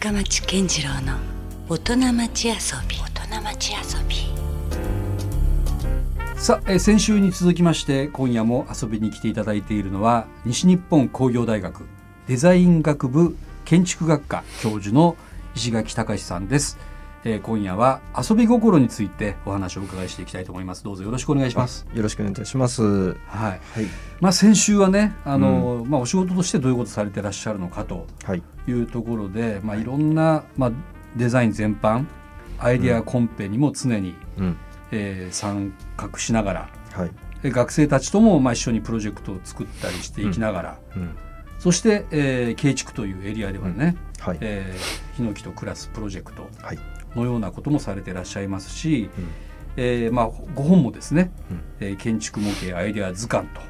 深町健次郎の大人町遊び。大人町遊び。さあ、えー先週に続きまして今夜も遊びに来ていただいているのは西日本工業大学デザイン学部建築学科教授の石垣隆さんです、えー今夜は遊び心についてお話をお伺いしていきたいと思います。どうぞよろしくお願いします。よろしくお願いいたします。はい。はい。まあ先週はねあの、まあお仕事としてどういうことされてらっしゃるのかと。はい。いうところで、まあいろんなまあデザイン全般アイデアコンペにも常に、うん。えー参画しながらはい。で学生たちともまあ一緒にプロジェクトを作ったりしていきながら、うん。そして、えー、慶畜というエリアではね、はい。えーヒノキとクラスプロジェクトはい。のようなこともされていらっしゃいますし、うんえーまあ、ご本もですね、うんえー建築模型アイデア図鑑と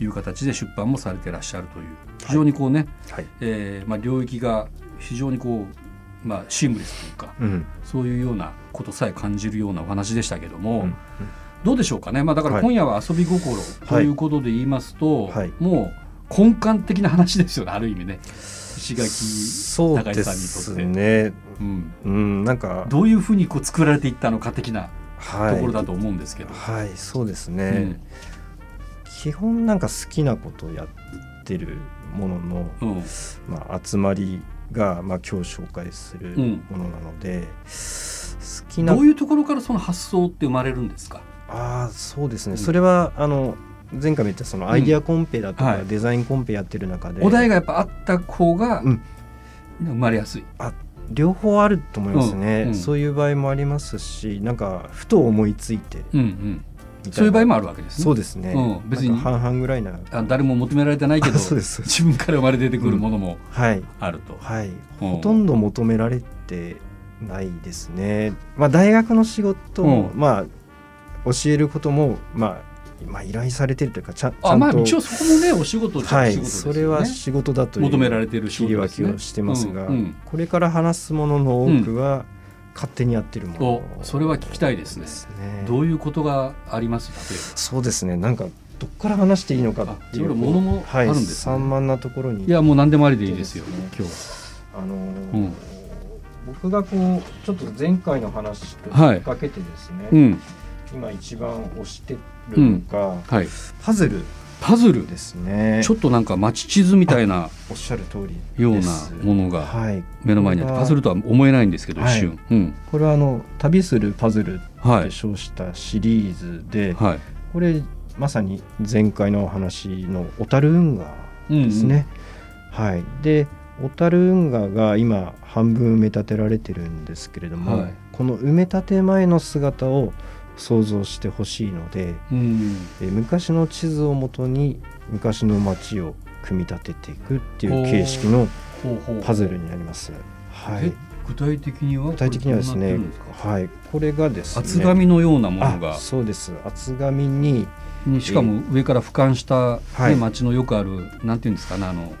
いう形で出版もされていらっしゃるという非常にこうね、はい。えーまあ、領域が非常にこう、まあ、シームレスというか、うん。そういうようなことさえ感じるようなお話でしたけども、うんどうでしょうかね、まあ、だからはい今夜は遊び心ということで言いますと、はいもう根幹的な話ですよねある意味ね石垣高橋さんにとすって、ね。うん、うん。なんか。どういうふうにこう作られていったのか的なはい。ところだと思うんですけど、はい。そうですね。うん基本なんか好きなことをやってるものの、うん。まあ、集まりが、まあ、今日紹介するうん。ものなので、好きなどういうところからその発想って生まれるんですか、ああそうですね、うん。それはあの前回も言ったそのアイディアコンペだとか、はい。デザインコンペやってる中でお題がやっぱあった方がうん。生まれやすい。両方あると思いますね、うん。うん。そういう場合もありますしなんかふと思いついてうんうん、そういう場合もあるわけですね。そうですね、うん。別に。半々ぐらいな。あ誰も求められてないけど 自分から生まれ出てくるものもはい。あると。はい、うん。ほとんど求められてないですね。まあ、大学の仕事も、うん。まあ教えることも、まあ、まあ依頼されてるというかちゃんちゃあんと、まあ一応そこもねお仕事っちゃはい。そ。れは仕事だという求められている仕切り分。けをしてますが、うん。うん。これから話すものの多くは、勝手にやってるもの。おそれは聞きたいですね。どういうことがありますそうですね。なんかどっから話していいのかっていう。ものもあるんですね。はい、散漫なところに。ば。いやもう何でもありでいいですよそうで今日は。あのーうん。僕がこうちょっと前回の話とはい。引っ掛けてですね、うん。今一番推してるのが、はい。パズルパズルですね。ちょっとなんか街地図みたいなおっしゃる通りようなものがはい、目の前にあってパズルとは思えないんですけど一はい。瞬。うん。これはあの旅するパズルはいって称したシリーズで、はい。これまさに前回のお話の小樽運河ですね、はい。で小樽運河が今半分埋め立てられてるんですけれども、はい。この埋め立て前の姿を想像してほしいのでうん。え昔の地図をもとに昔の街を組み立てていくっていう形式のパズルになります。はい。え、具体的には具体的にはですねはい、これがですね厚紙のようなものが。あそうです。厚紙に、にしかも上から俯瞰した、ねはい。街のよくあるなんていうんですかねあのはい、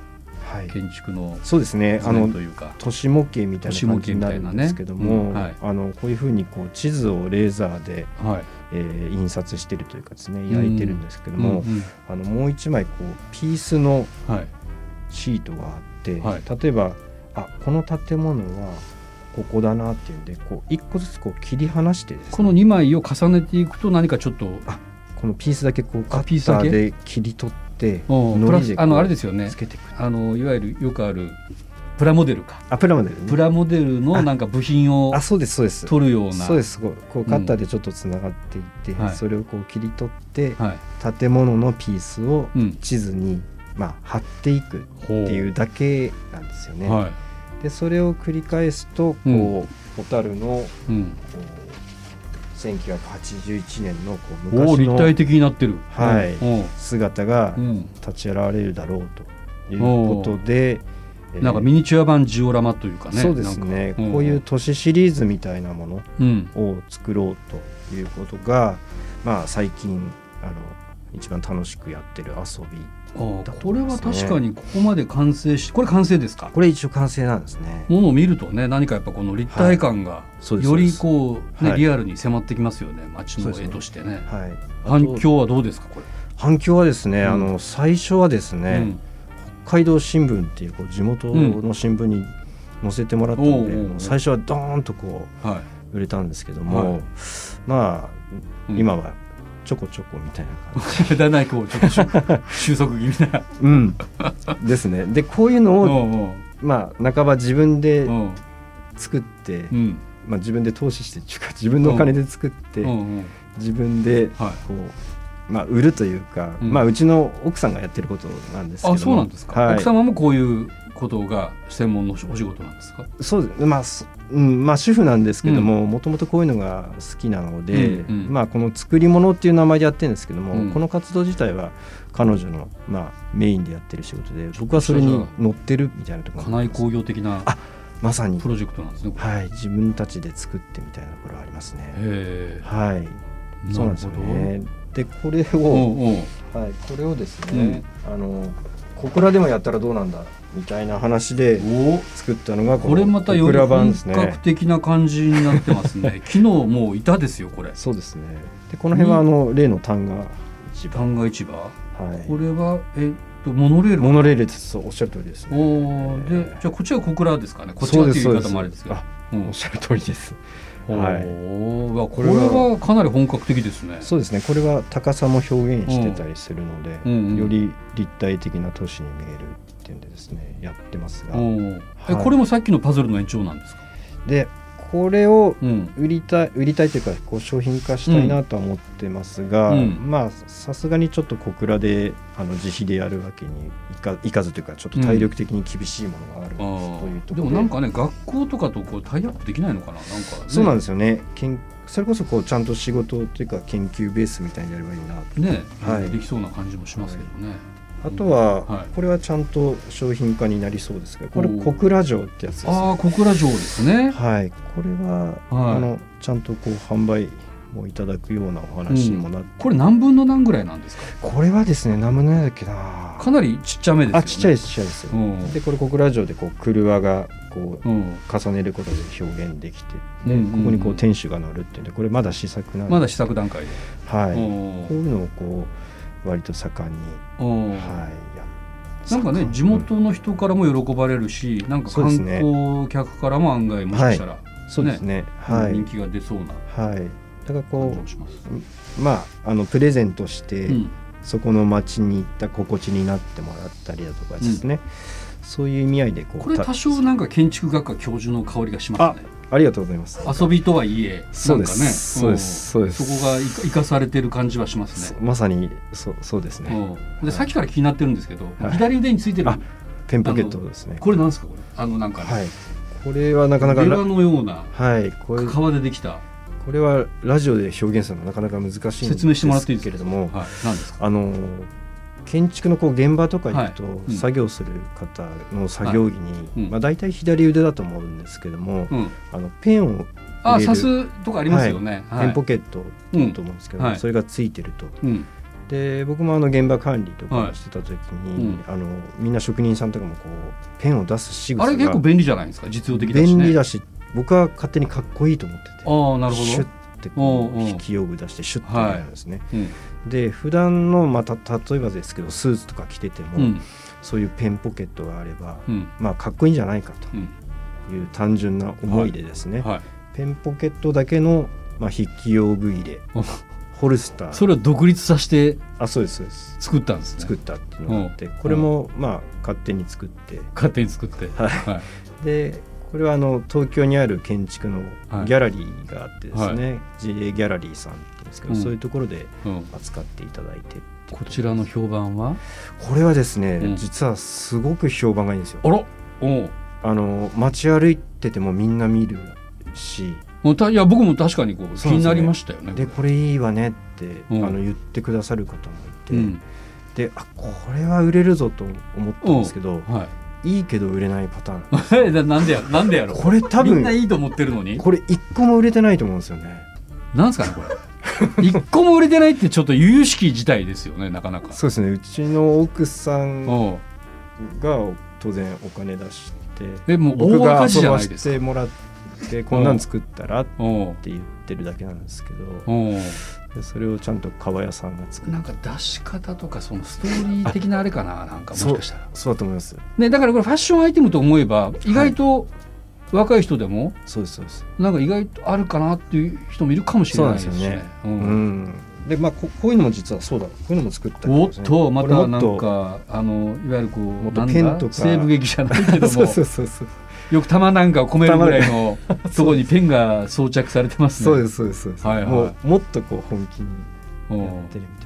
建築のそうですね。あのというか。都市模型みたいな感じになるんですけども、ねうんはい。あのこういうふうにこう地図をレーザーで、はい。えー印刷してるというかですね焼いてるんですけども、うんあのもう一枚こうピースのシートがあって、はい。例えばあこの建物はここだなっていうんでこう一個ずつこう切り離してねこの2枚を重ねていくと何かちょっとこのピースだけこうカあピースだけ？ッターで切り取ってうん。プラスあのあれですよね。つけていくあのいわゆるよくあるプラモデルか。あプラモデルね。プラモデルのなんか部品をあそうですそうです。取るような。そうですこうカッターでちょっとつながっていって、はい。それをこう切り取って、はい。建物のピースをうん。地図に、まあ、貼っていくっていうだけなんですよね。はでそれを繰り返すとこう、うん。小樽のこい、うん、う1981年のこう昔立体の的になってる。はい。うん。姿がうん。立ち現れるだろうということで、えーなんかミニチュア版ジオラマというかねそうですね、なんか。こういう都市シリーズみたいなものうん。を作ろうということが、まあ、最近あの一番楽しくやってる遊びあこれは確かにここまで完成しこれ完成ですか？これ一応完成なんですね。ものを見るとね何かやっぱこの立体感がよりこう、ねはい。リアルに迫ってきますよね街の絵としてね。はい、反響はどうですかこれ、反響はですね、うん。あの最初はですね、うん。北海道新聞っていうこう地元の新聞に載せてもらったので最初はドーンとこはう売れたんですけども、はい。まあうん。今はちょこちょこみたいな感じ、いだんだんこうちょっと収収束気味な。うん、ですね。でこういうのうを、まあ半ば自分でうん。作って、うん。まあ、自分で投資してっていうか自分のお金で作って、自分ではい。こう、まあ、売るというか、うん。まあ、うちの奥さんがやってることなんですけども。あそうなんですか、はい、奥様もこういうことが専門のお仕事なんですか？そうです。まあ、そうん、まあ主婦なんですけどももともとこういうのが好きなので、うんうん。まあ、この作り物っていう名前でやってるんですけども、うん。この活動自体は彼女の、まあ、メインでやってる仕事で僕はそれに乗ってるみたいなところ家内工業的なあまさに。プ、ロジェクトなんですねはい、自分たちで作ってみたいなところはありますね。へはい、えそうなんですよね。でこれおを、うおうはい、これをですね、あの小倉でもやったらどうなんだみたいな話でお作ったのがこれまたより本。格的な感じになってますね 昨日もういたですよこれそうですね。でこの辺はあの例の単が一番、旦過市場はこれはえっとモノレーい。ル？モノレールです。そうおっしゃる通りですね。おーでじゃあこっちは小倉ですかねこっちはっていう言い方もあれですけどおっしゃる通りです。はい。これは。はかなり本格的ですね。そうですね。これは高さも表現してたりするので、うんうん。より立体的な都市に見えるっていうんでですね、やってますが。おー。えはい。これもさっきのパズルの延長なんですか？でこれをうん。売りたい売りたいというかこう商品化したいなとは思ってますが、うん。まあさすがにちょっと小倉であの自費でやるわけにいかいかずというかちょっと体力的に厳しいものがあるあというところで、もなんかね学校とかとこうタイアップできないのかななんか、ね、そうなんですよね。けんそれこそこうちゃんと仕事というか研究ベースみたいにやればいいなと。ね、はい。できそうな感じもしますけどね、あとは、はい。これはちゃんと商品化になりそうですがこれ小倉城ってやつですああ小倉城ですね。はい。これは、はい。あのちゃんとこう販売もいただくようなお話にもなって、これ何分の何ぐらいなんですか？これはですね何分の何だっけな。かなりちっちゃめですよね。あちっちゃいちっちゃいですよ、うん。でこれ小倉城でこう車がこううん、重ねることで表現できて、うんうんうん。ここにこう天守が乗るっていうんでこれまだ試作なんで。まだ試作段階で、はい、こおういうのをこう割と盛んに、おはいやなんかね地元の人からも喜ばれるし、なんか観光客からも案外もしかしたら、そうですね。はい。人気が出そうなはい。だからこ。うまああのプレゼントして、うん。そこの町に行った心地になってもらったりだとかですね、そういう意味合いでこうたこれ多少なんか建築学科教授の香りがしますね。ありがとうございます。遊びとはいえ、そうでなんかね、すそうです。そうです。そこが生かされてる感じはしますね。まさにそうそうですね、うんでさっきから気になってるんですけど、はい。左腕についてるあペンポケットですね。これなんですかこれ？あのなんかね、はい。これはなかなかラベラのようなはいこれ革でできた、これはラジオで表現するのはなかなか難しいんです説明してもらっていいですか？けれ。ども、はい、なんですか？あの建築のこう現場とか行くと、はい。うん。作業する方の作業着に、はい。うん。まあ、大体左腕だと思うんですけども、うん、あのペンをあ入れる。刺すとかありますよね、はい。ペンポケットだと思うんですけど、はい。それがついてると。うん。で僕もあの現場管理とはいかしてた時に、うんあのみんな職人さんとかもこうペンを出す仕草があれ結構便利じゃないですか実用的だしね。便利だし僕は勝手にかっこいいと思ってて。ああなるほシュッど、てこおう引き用具出してシュッてやるんですね。うんで普段のまた例えばですけどスーツとか着てても、うん。そういうペンポケットがあれば、うん。まあかっこいいんじゃないかうん。という単純な思いでですね、はい、ペンポケットだけの、まあ、筆記用具入れお。ホルスター。それを独立させてあそうですそうです。作ったんですね。作ったっていうのがあって、これもまあ勝手に作って。勝手に作って。はい。はい。でこれはあの東京にある建築のはい。ギャラリーがあってですね、JA ギャラリーさんですけど、うん。そういうところでうん、扱っていただいてこちらの評判は？これはですね、うん。実はすごく評判がいいんですよ。あら？おう。あの街歩いててもみんな見るし。もうたいや僕も確かにこう気になりましたよねでこれいいわねって、うん。あの言ってくださる方もいて、うん。であこれは売れるぞと思ったんですけど、はい。いけど売れないパターンいな なんでやなんでやろこれ多みん分ないいと思ってるのに？これ一個も売れてないと思うんですよね。なんですかねこれ 一個も売れてないってちょっと由々しき事態ですよねなかなか。そうですね。うちの奥さんが当然お金出してえもう僕が大赤字じゃないですか。てもらってこんなん作ったらって言ってるだけなんですけどそれをちゃんと川屋さんが作る。なんか出し方とかそのストーリー的なあれかななんかもしかしたら。そうだと思います。ねだからこれファッションアイテムと思えば意外と若い人でも？そうですそうです。なんか意外とあるかなっていう人もいるかもしれないですしね。ううん。ん。でまあここういうのも実はそうだ。こういうのも作ったりおっとまたなんかあのいわゆるこうなんだ？とペンとか。西部劇じゃないけども。そうそうそうそう。よく玉なんかを込めるぐらいの ところにペンが装着されてますね。そうですそうですそうです、はいはい。もうもっとこう本気にうんやってるみたいな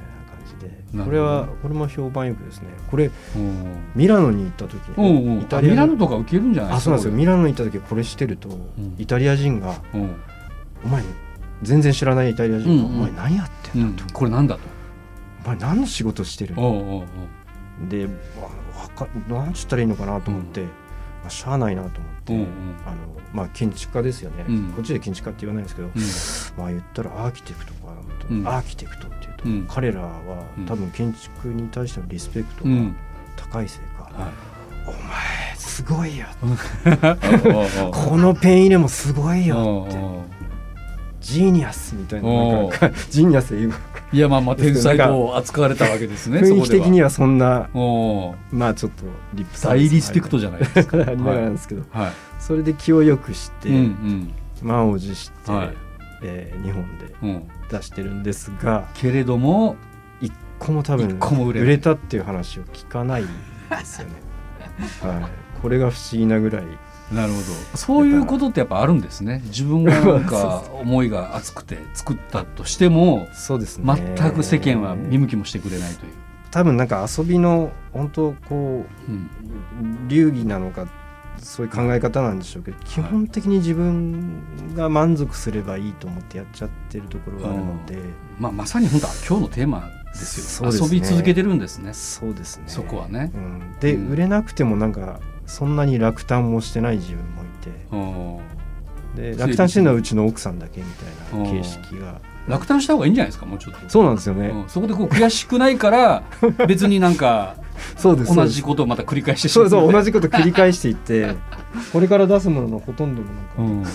これはこれも評判よくですね。これうんミラノに行った時うんに、うんイタリアあミラノとか受けるんじゃないあそうなんですよ。こミラノに行った時これしてると、ん。イタリア人がれうん「お前全然知らないイタリア人が、お前何やってうんんだ」と、これなんだと。お前何の仕事してるでわわか何つったらいいのかなと思って、まあ、しゃあないなと思って、うんうん。あのまあ建築家ですよね、うん。こっちで建築家って言わないんですけど、うん。まあ言ったらアーキテクトかなと、うん。アーキテクトっていうと、うん。彼らはうん。多分建築に対してのリスペクトがうん高いせいか、はい。お前すごいよこのペン入れもすごいよって。ジーニアスみたいななんおかジーニアス英語いやまあまあ天才と扱われたわけですね。雰囲気的には。はそんなまあちょっとリップ大リスペクトじゃないですか。ありながらなんですけど、はい。それで気をよくして、うんうん満を持して、はいえー日本でうん。出してるんですがけれども一個も多分売れたっていう話を聞かないんですよね。はい、これが不思議なぐらいなるほど。そういうことってやっぱあるんですね。自分がなんか 思いが熱くて作ったとしてもそうですね。全く世間は見向きもしてくれないという。多分なんか遊びの本当こうん。う流儀なのかそういう考え方なんでしょうけど基本的に自分が満足すればいいと思ってやっちゃってるところがあるので、まあまさに本当は今日のテーマですよ。ね。遊び続けてるんですね。そうですね。そこはね。うん、で、うん。売れなくてもなんかそんなに落胆もしてない自分もいて。うんで落胆してるのはうちの奥さんだけみたいな形式が。落胆した方がいいんじゃないですか？もうちょっと。そうなんですよね、うん。そこでこう悔しくないから 別になんかそうです同じことをまた繰り返してしそうまそう同じこと繰り返していってこれから出すもののほとんどもなんか、うん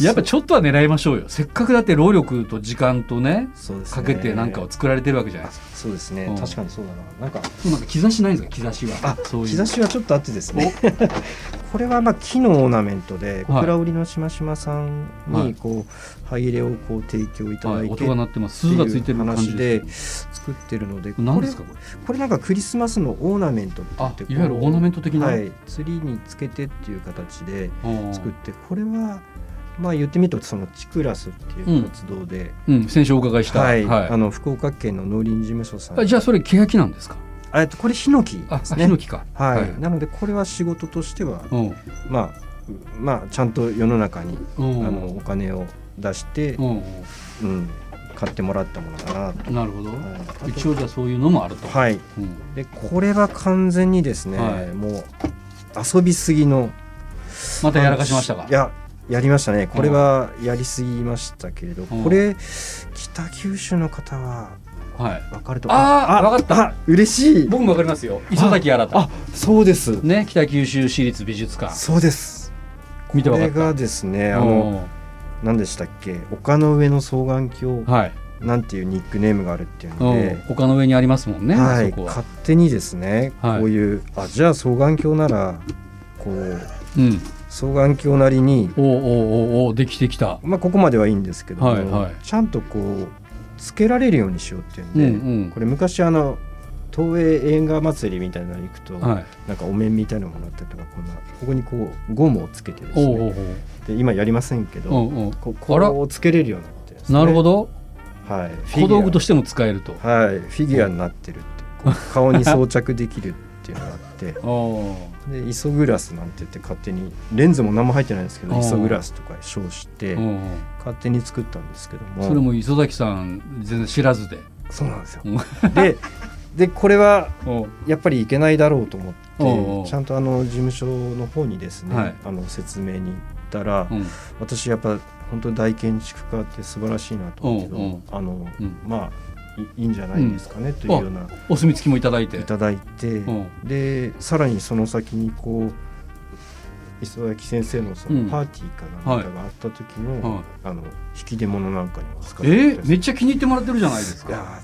やっぱちょっとは狙いましょうよ。せっかくだって労力と時間とねね。かけてなんかを作られてるわけじゃないですか。そうですね、うん。確かにそうだな。なんかなんか兆しないんですか兆しは。あそう兆しはちょっとあってですね。これはまあ木のオーナメントで小倉織のしましまさんはい。にこう歯入れをこう提供いただはいい、て、音が鳴ってます。鈴がついてる話で作ってるので何ですか？これこれなんかクリスマスのオーナメントってっていわゆるオーナメント的な、はい、ツリーにつけてっていう形でうん作ってこれはまあ言ってみるとそのチクラスっていう活動で、うん、先週お伺いした、はい。はい。あの福岡県の農林事務所さん。あじゃあそれ欅なんですか？あえっとこれヒノキあですね。ヒノキか。はい、なのでこれは仕事としてはうん。まあまあちゃんと世の中にうん。あのお金を出して、うん。うん、買ってもらったものだなと。なるほど、一応じゃあそういうのもあると、はい、うん。でこれは完全にですね、はい。もう遊びすぎのまたやらかしましたか？いややりましたね。これはやりすぎましたけれど、うん。これ北九州の方ははい。分かるとあーわかった。あ嬉しい。僕もわかりますよ。磯崎新あそうです。ね北九州市立美術館。そうです。これ見てわかった。がですねあの何でしたっけ？丘の上の双眼鏡はい、なんていうニックネームがあるっていううので。ん、、他の上にありますもんね、はい、勝手にですね、はい。こういうあじゃあ双眼鏡ならこううん双眼鏡なりに、おうおうおうおうできてきた。まあ、ここまではいいんですけども、はいはい。ちゃんとこうつけられるようにしようっていうんうんで、うん。これ昔あの東映映画祭りみたいなのに行くと、はい。なんかお面みたいなのもらったりとかこんなここにこうゴムをつけてですね。おうおうで今やりませんけど、うんうん。ここうつけれるようになってね。なるほど。はい、小道具とししても使えると。てはい。フィギュアになってるって。顔に装着できるっていうのがあっておでイソグラスなんて言って勝手にレンズも何も入ってないんですけどイソグラスとか称して勝手に作ったんですけども。それも磯崎さん全然知らずで。そうなんですよ。うん。で でこれはやっぱりいけないだろうと思ってちゃんとあの事務所の方にですね、はい。あの説明に行ったら、うん。私やっぱ本当に大建築家って素晴らしいなと思うけど、あのうん。まあいいいんじゃないですかね、というようなお墨付きもいただいて。いただいて、うん。でさらにその先にこう磯崎先生のそうん。のパーティーかなんかがあった時の,、はい。あの引き出物なんかにも使っえてー、めっちゃ気に入ってもらってるじゃないですか。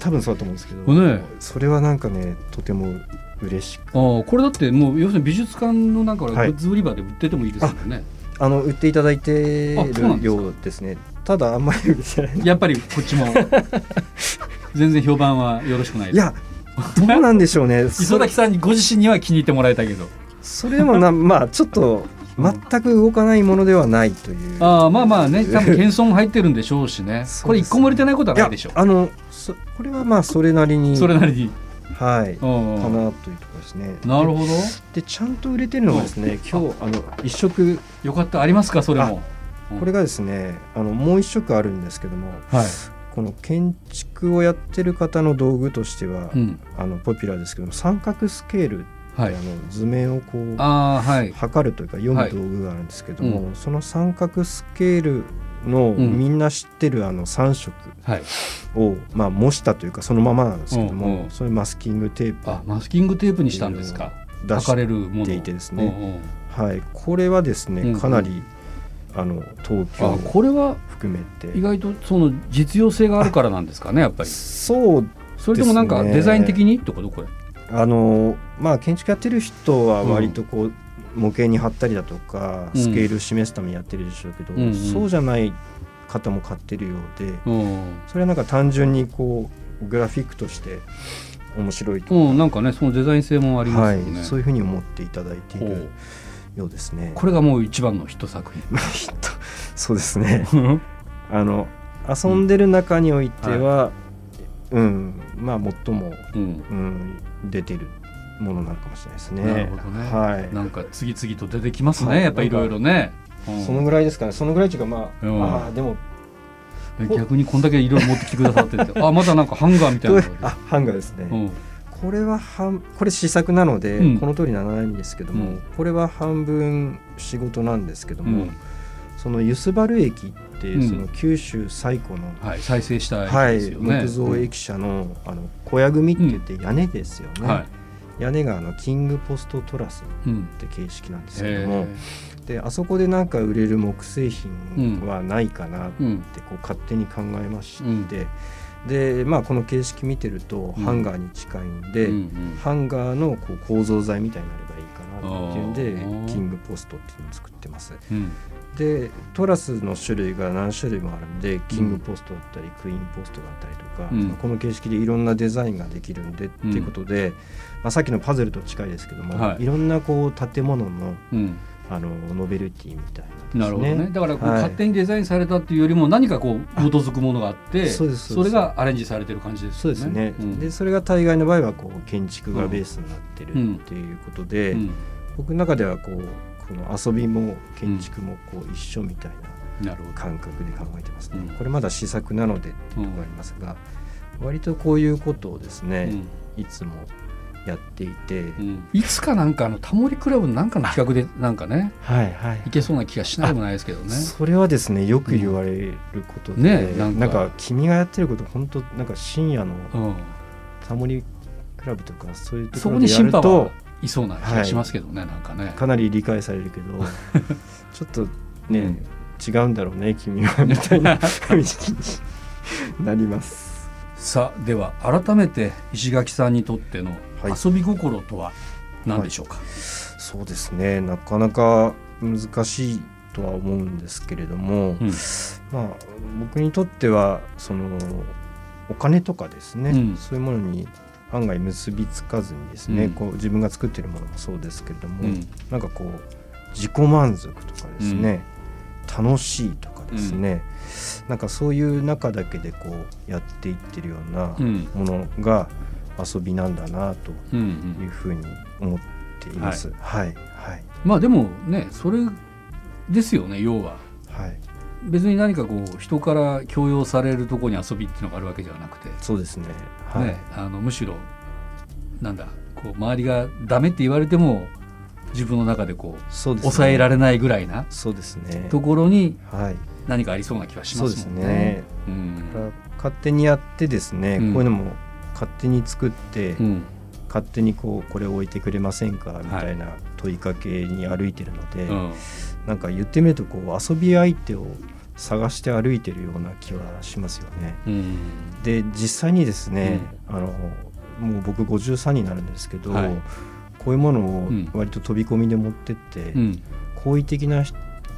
多分そうだと思うんですけど、ねそれはなんかねとても嬉しくああこれだってもう要するに美術館のなんかグはい。ッズ売り場で売っててもいいですよね、あの売っていただいてるようですねただあんまりやっぱりこっちも。全然評判はよろしくないいやどうなんでしょうね。磯崎さんにご自身には気に入ってもらえたけど。それでもな まあちょっと全く動かないものではないという。ああまあまあね多分謙遜入ってるんでしょうしね。これ一個も売れてないことはいないやでしょう。あのそこれはまあそれなりにそれなりに。はいかなというところですね。なるほど。ででちゃんと売れてるのがですね今日あの一色よかった。ありますか？それもこれがですねあのもう一色あるんですけどもはい。この建築をやってる方の道具としては、うん。あのポピュラーですけども三角スケールはい。あの図面をこうはい。測るというか読むはい。道具があるんですけども、うその三角スケールのうん。みんな知ってるあの3色はい。を、まあ、模したというかそのままなんですけども、うんうん。そういうマスキングテープをあマスキングテープにしたんですか？出し測れるものていてですね。うんうんはい、これはですね、うんうん。かなりあの東京。これは含めて。意外とその実用性があるからなんですかねやっぱり。そうそれともなんかデザイン的にってことこれ。あのまあ建築やってる人は割とこう、模型に貼ったりだとかうん。スケール示すためにやってるでしょうけど、うんうん。そうじゃない方も買ってるようでうん。それはなんか単純にこうグラフィックとして面白いとうんなんかねそのデザイン性もありまはいすよね、そういうふうに思っていただいているようですね。これがもう一番のヒット作品。そうですね。あの遊んでる中においては、うん。まあ最も、うん。うん、出てるものなのかもしれないですね。なるほどね。はい。なんか次々と出てきますね、はい。やっぱいろいろね、うん。そのぐらいですかね。そのぐらいっていうかまあ、うん。あーでも逆にこんだけいろいろ持ってきてくださってて。あまだなんかハンガーみたいなあ ハンガーですね。うんこれは半これ試作なので、うん。この通りならないんですけども、うん。これは半分仕事なんですけども、うん。そのユスバル駅ってその九州最古の、はい、再生したはい木造駅舎のあの小屋組って言って屋根ですよね。は屋根があのキングポストトラスって形式なんですけどもへであそこでなんか売れる木製品はないかなってこう勝手に考えまして、でまあこの形式見てるとうん。ハンガーに近いんで、うんうん。ハンガーのこう構造材みたいになればいいかなっていうんあでー。キングポストっていうのを作ってます。うん。でトラスの種類が何種類もあるんでキングポストだったり、クイーンポストだったりとか、うん。この形式でいろんなデザインができるんでっていうことで、まあ、さっきのパズルと近いですけども、はい。い、ろんなこう建物のうんあのノベルティみたいななるほどね。だからこうはい。勝手にデザインされたっていうよりも何かこう基づくものがあってそうですそうです。れがアレンジされてる感じですよね。そうですね、ん。でそれが大概の場合はこう建築がベースになってるっていうことで、うん。僕の中ではこうこの遊びも建築もこう一緒みたいな感覚で考えてますね、うん。これまだ試作なのでっていうところがありますが、割とこういうことをですね、いつもやっていて、うん。うんいつかなんかあのタモリクラブのなんかの企画でなんかねはいはい。いけそうな気がしないでもないですけどね。それはですねよく言われることで、ねななんんかか君がやってること本当なんか深夜のうん。タモリクラブとかそういうとそこころでやに審判るとはいそうな気がしますけどね、なんかね。かなり理解されるけど ちょっとね、違うんだろうね君はみたいな 雰囲気になります。さあでは改めて石垣さんにとってのはい遊び心とは何でしょうか、そうですね。なかなか難しいとは思うんですけれども、うん。まあ僕にとってはそのお金とかですね、うん。そういうものに案外結びつかずにですね、うん。こう自分が作ってるものもそうですけれども、うん。なんかこう自己満足とかですね、楽しいとかですね、なんかそういう中だけでこうやっていってるようなうん。ものが遊びなんだなというふうに思っています。はい、はい、まあでもねそれですよね要ははい、別に何かこう人から強要されるところに遊びっていうのがあるわけではなくて、そうですね。はい、ね、あのむしろなんだこう周りがダメって言われても自分の中でこうそうですね。抑えられないぐらいなそうですね。ところにはい、何かありそうな気はしそうですね。ね。うん勝手にやってですね、うんこういうのも勝手に作って、うん。勝手にこうこれ置いてくれませんかみたいな問いかけに歩いてるので、うん。なんか言ってみるとこう遊び相手を探して歩いてるような気はしますよね。うん。で実際にですね、あのもう僕53になるんですけど、はい。こういうものをうん。割と飛び込みで持ってって、うん。好意的な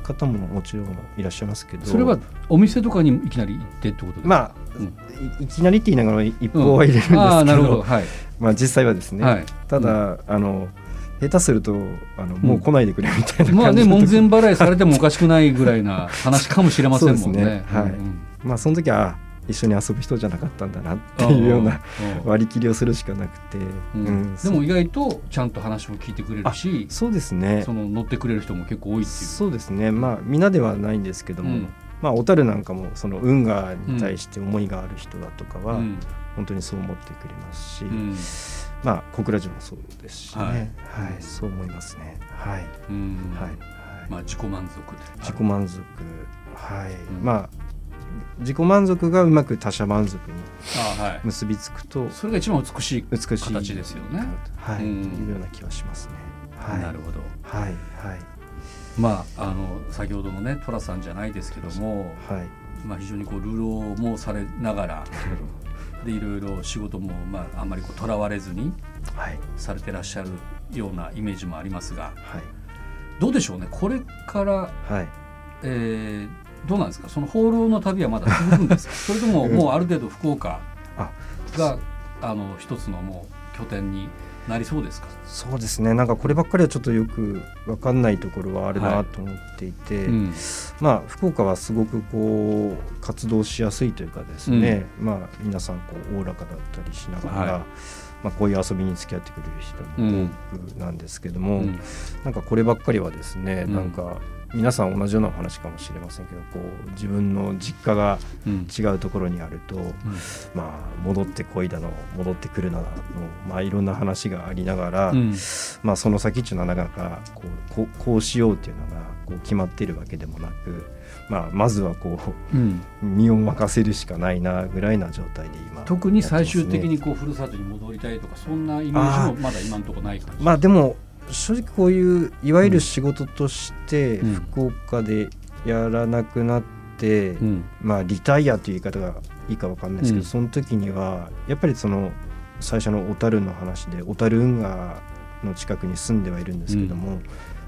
方ももちろんいらっしゃいますけどそれはお店とかにいきなり行ってってことですか？まあ、うんいいきなりって言いながら一報は入れるんですけど,、ああなるほど。はい、まあ実際はですね、はい、ただ、あの下手するとあのもう来ないでくれみたいなまあね門前払いされてもおかしくないぐらいな話かもしれませんもんね。ね。はいうん。まあその時はあ一緒に遊ぶ人じゃなかったんだなっていうようなう。ん 割り切りをするしかなくて、うん。うん。でも意外とちゃんと話も聞いてくれるしそうですね。その乗ってくれる人も結構多いっていう。そうですね。まあ皆ではないんですけども、うんまあ小樽なんかもその運河に対して思いがある人だとかは、うん。本当にそう思ってくれますし、うん。まあ小倉城もそうですしね、ははいいそう思いますね。はい、うん。はい。はい。まあ自己満足で自己満足。はい、うん。まあ自己満足がうまく他者満足に結びつくとそれが一番美しい美しい形ですよねはい、うん。いうような気はしますね。はい。なるほど。はい。はいまああの先ほどのね寅さんじゃないですけどもはい。まあ非常にこう流浪もされながらでいろいろ仕事もまああんまりこうとらわれずにはい。されてらっしゃるようなイメージもありますがはい。どうでしょうねこれから、はい。えーどうなんですか？その放浪の旅はまだ続くんですか？それとももうある程度福岡あがあの一つのもう拠点になりそうですか、そうですね。なんかこればっかりはちょっとよく分かんないところはあるはない。と思っていて、うん。まあ福岡はすごくこう活動しやすいというかですね、まあ皆さんこうおおらかだったりしながら、はい。まあ、こういう遊びに付き合ってくれる人も多くなんですけども、うん。なんかこればっかりはですね、うん。なんか皆さん同じようなお話かもしれませんけどこう自分の実家がうん。違うところにあると、まあ戻ってこいだの戻ってくるなの、まあ、いろんな話がありながら、うん。まあ、その先っていうのはなかなかこうこうしようっていうのがこう決まっているわけでもなく、まあ、まずはこうん。う身を任せるしかないなぐらいな状態で今特に最終的にこうふるさとに戻りたいとかそんなイメージもまだ今のところない感じまあでも正直こういういわゆる仕事としてうん。福岡でやらなくなって、うん。まあリタイアという言い方がいいかわかんないですけど、うん。その時にはやっぱりその最初の小樽の話で小樽運河の近くに住んではいるんですけども、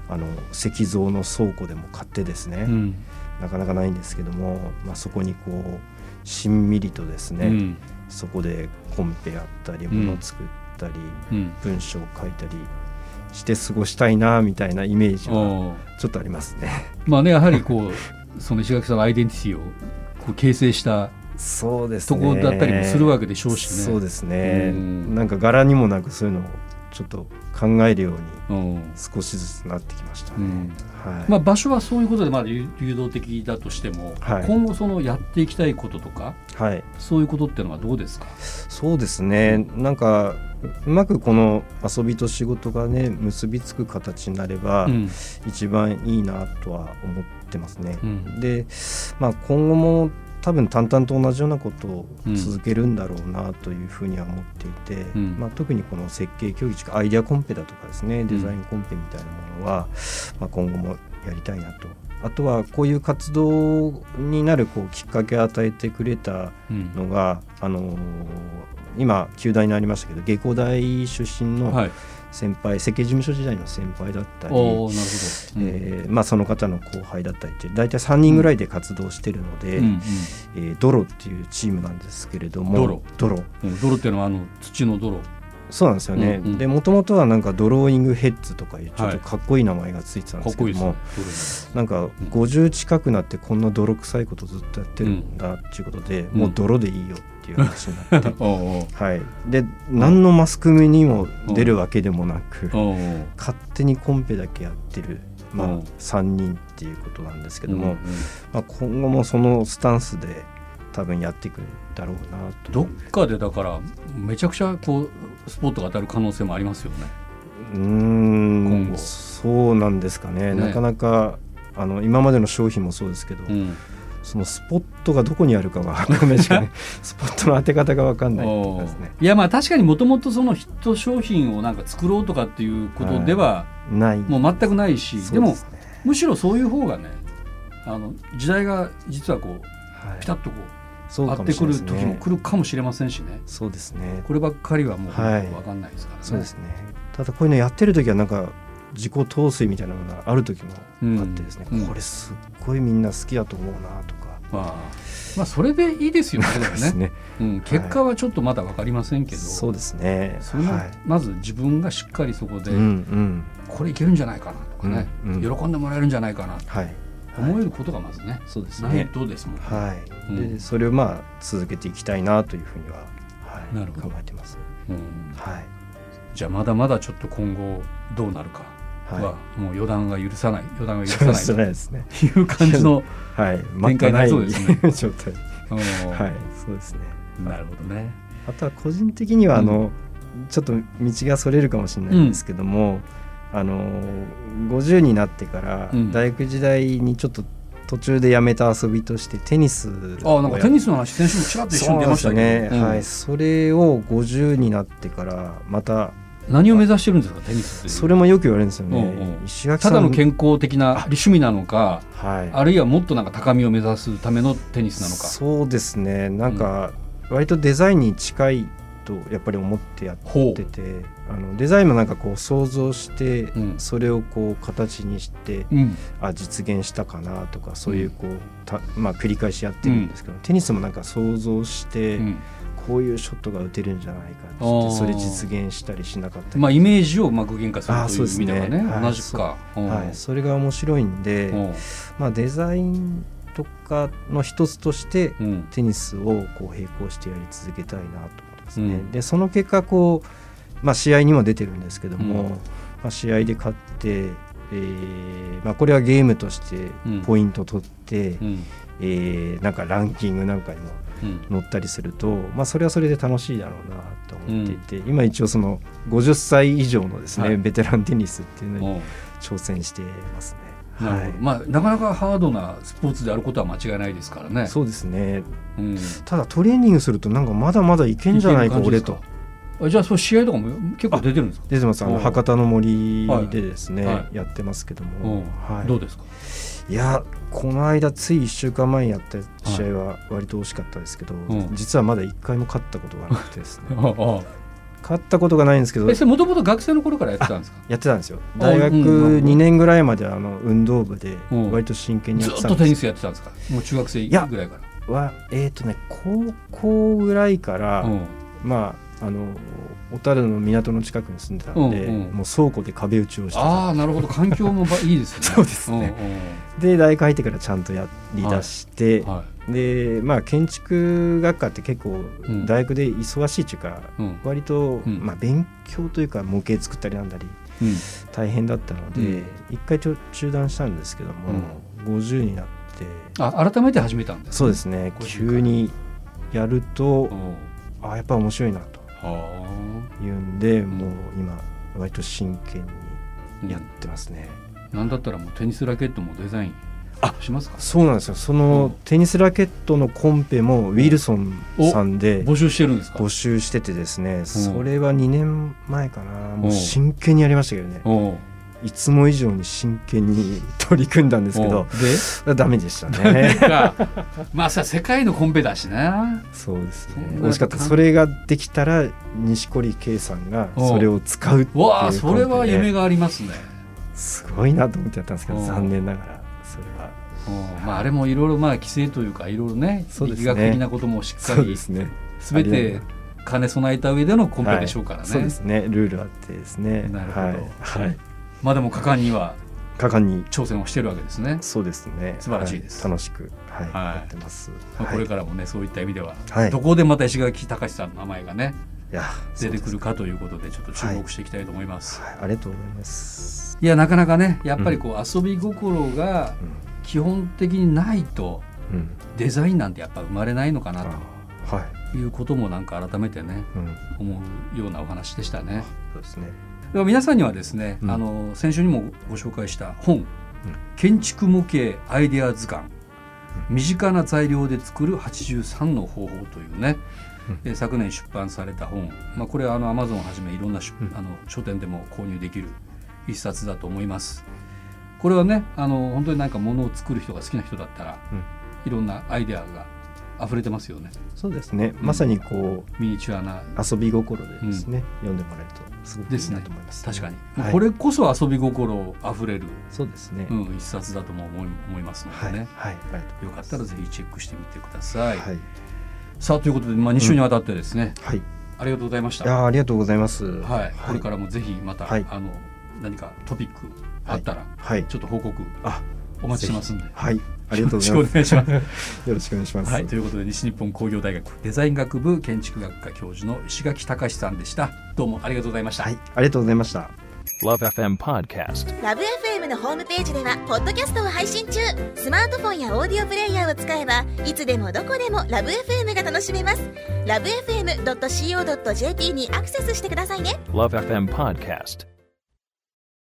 あの石像の倉庫でも買ってですね、うん。なかなかないんですけども、まあ、そこにこうしんみりとですね、うん。そこでコンペやったりもの作ったり、うん。文章を書いたりして過ごしたいなみたいなイメージはちょっとありますね。まあねやはりこう その石垣さんのアイデンティティをこう形成したそうですとこだったりもするわけでしょうしね。そうですね、うんなんか柄にもなくそういうのをちょっと考えるようにうん。少しずつなってきましたね。うん。はい。まあ、場所はそういうことでまだ流流動的だとしても、はい。今後そのやっていきたいこととかはい、そういうことっていうのはどうですか、そうですね。なんかうまくこの遊びと仕事がね結びつく形になれば、うん。一番いいなとは思ってますね。うん。で、まあ、今後も多分淡々と同じようなことをうん続けるんだろうなというふうには思っていて、うん。まあ、特にこの設計競技地アイデアコンペだとかですねデザインコンペみたいなものは、まあ、今後もやりたいなと。あとはこういう活動になるこうきっかけを与えてくれたうん。のが、あのー今旧大になりましたけど芸工大出身のはい、先輩、設計事務所時代の先輩だったり、おーなるほど、えーまあ、その方の後輩だったりって大体3人ぐらいで活動してるので、うんうん。えードロっていうチームなんですけれどもドロ。ドロ。うん。泥っていうのはあの土の泥そうなんですよね、うんうん。でもともとはなんかドローイングヘッズとかいうちょっとかっこいい名前がついてたんですけども、かっこいなんか50近くなってこんな泥臭いことずっとやってるんだっていうことで、もう泥でいいよっていう話になって、はい、で何のマスコミにも出るわけでもなく、勝手にコンペだけやってる、まあう。ん3人っていうことなんですけども、うんうんまあ、今後もそのスタンスで多分やっていくんだろうなとどっかでだからめちゃくちゃこうスポットが当たる可能性もありますよね。うー今後。んそうなんですかね。ね。なかなかあの今までの商品もそうですけど、うんそのスポットがどこにあるかが分かんないしかね。スポットの当て方が分かんないいね。いやまあ確かにもともとそのヒット商品をなんか作ろうとかっていうことではない。もう全くないし、でもむしろそういう方がねあの時代が実はこうはい。ピタッとこそううか合ってくる時も来るかもしれませんしね。そうですね。こればっかりはもうはい。分かんないですからね。そうですね。ただこういうのやってる時はなんか自己陶酔みたいなものがある時もあってですね、うん。これすっごいみんな好きだと思うなとか。まあ、まあそれでいいですよね。ね。ね。うん、結果はちょっとまだわかりませんけど、そうですね。そのはい。まず自分がしっかりそこで、これいけるんじゃないかなとかね、うんうん。喜んでもらえるんじゃないかな。とはい。思えることがまずね、そうですね。とですもんね。はい。うん。でそれをまあ続けていきたいなというふうには、はい、なるほど。考えてます。うん。はい。じゃあまだまだちょっと今後どうなるかは、はもう予断が許さない予断がい。許さない。という感じの、はい。展開になりそうですね待ったない状態。うんはい。そうですね。なるほどね。あとは個人的にはあの、ちょっと道がそれるかもしれないんですけども、あの50になってからうん大学時代にちょっと途中でやめた遊びとしてテニスあなんかテニススの話先週もちらっと一緒に出ましたね、うんはい、それを50になってからまた何を目指してるんですかテニスそれもよく言われるんですよね、うんうん。ただの健康的な趣味なのかはい、あるいはもっとなんか高みを目指すためのテニスなのか。そうですね。なんか割とデザインに近いとやっぱり思ってやほっててあのデザインもなんかこう想像して、うん。それをこう形にしてう、うん、あ実現したかなとかそういうこう、たまあ、繰り返しやってるんですけど、テニスもなんか想像して、うんこういうショットが打てるんじゃないかってそれ実現したりしなかったり、まあイメージをまあ具現化するという意味ではね。はい同じくか、う。ん。はい、それが面白いんで、うん。まあ、デザインとかの一つとしてうん。テニスをこう並行してやり続けたいなと思ってますね。うん。でその結果こう、まあ、試合にも出てるんですけども、うん。まあ、試合で勝って、えーまあ、これはゲームとしてうん。ポイント取って、うん。えーなんかランキングなんかにもうん乗ったりすると、まあ、それはそれで楽しいだろうなと思っていて、今一応その50歳以上のですね、はい。ベテランテニスっていうのにう。ん挑戦してますね。なるほど。まあなかなかハードなスポーツであることは間違いないですからね。そうですね。うん。ただトレーニングするとなんかまだまだいけんじゃないか俺と。じゃあそう試合とかも結構出てるんですか？出てます。あの博多の森でですね、はい。はい。やってますけどうんも、はい、どうですか？いやこの間つい1週間前にやった試合は割と惜しかったですけど、ん。実はまだ1回も勝ったことがなくてですね。勝ったことがないんですけどえそれもともと学生の頃からやってたんですか？やってたんですよ。あ大学うんうん。2年ぐらいまであの運動部でうん。割と真剣にやずってたんですっとテニスやってたんですか？もう中学生ぐらいから。はえっ、とね高校ぐらいから、うん。まああの小樽の港の近くに住んでたんで、うんうん。もう倉庫で壁打ちをしてたああなるほど。環境もばいいですね。そうですね。で大学入ってからちゃんとやりだして、うんうんはでまあ建築学科って結構ん。大学で忙しいっていうか、い。うん。割と、うん。まあ、勉強というか模型作ったりなんだりうん。大変だったので、うん。一回ちょ中断したんですけども、50になってあ改めて始めたんです、そうですね。50急にやるとうん。あやっぱ面白いなと。はいうんでもう今割と真剣あにやってますね。なんだったらもうテニスラケットもデザインあしますか？そうなんですよ。そうん。のテニスラケットのコンペもウィルソンさんで募集してるんですか？募集しててですねそれは2年前かな。もう真剣にやりましたけどねいつも以上に真剣に取り組んだんですけおどうダメでしたでねか まあさ世界のコンペだしな。そうですね。惜しかった。それができたら錦織圭さんがそれを使うっていうわあそれは夢ががありますね。すごいなと思ってやったんですけどお。残念ながらそれは。うんまああれもいろいろまあ規制というかいろいろねそうですね。力学的なこともしっかりですね。全て兼ね備えた上でのコンペでしょうからね、そうですね。ルールあってですね。なるほど。はい、はい、まあでも果敢には果敢に。挑戦をしてるわけですね、そうですね。素晴らしいです。は楽しく、はい。はい。やってます、まあ、はい。これからもねそういった意味では、はい。どこでまた石垣隆さんの名前がねいや出てくるか、かということでちょっと注目していきたいと思います、はい、ありがとうございます、い、やなかなかねやっぱりこう遊び心がうん。基本的にないとうん、デザインなんてやっぱ生まれないのかなあはい、ということもなんか改めてねうん、思うようなお話でしたね。そうですね皆さんにはですね、うん。あの先週にもご紹介した本「建築模型アイデア図鑑」身近な材料で作る83の方法というね、えー昨年出版された本、まあ、これはあのアマゾンをはじめいろんな出、うん。あの書店でも購入できる一冊だと思います。これはねあの本当になんか物を作る人が好きな人だったら、うん。いろんなアイデアが溢れてますよね。そうですね、まさにこうミニチュアな。遊び心でですね、読んでもらえるとすごくいいなと思います、確かに、はい。これこそ遊び心あふれる、そうですね、うん、一冊だとも思い思いますのはい、ではい。ね、、ありがとうござい。よかったらぜひチェックしてみてください、はい、さあということで、まあ、2週にわたってですね、はい、いありがとうございました。ありがとうございます。はい、これからもぜひまた、はい。あの何かトピックあったら、はい、ちょっと報告あ、お待ちしてますんで。はい、ありがとうございよろます。しくお願いします。よろしくお願いします。はい、ということで西日本工業大学デザイン学部建築学科教授の石垣隆さんでした。どうもありがとうございました。はい、ありがとうございました。Love FM Podcast. ラブ f m のホームページではポッドキャストを配信中スマートフォンやオーディオプレイヤーを使えばいつでもどこでもラブ f m が楽しめますラブ FM.co.jp にアクセスしてくださいね Love FM Podcast.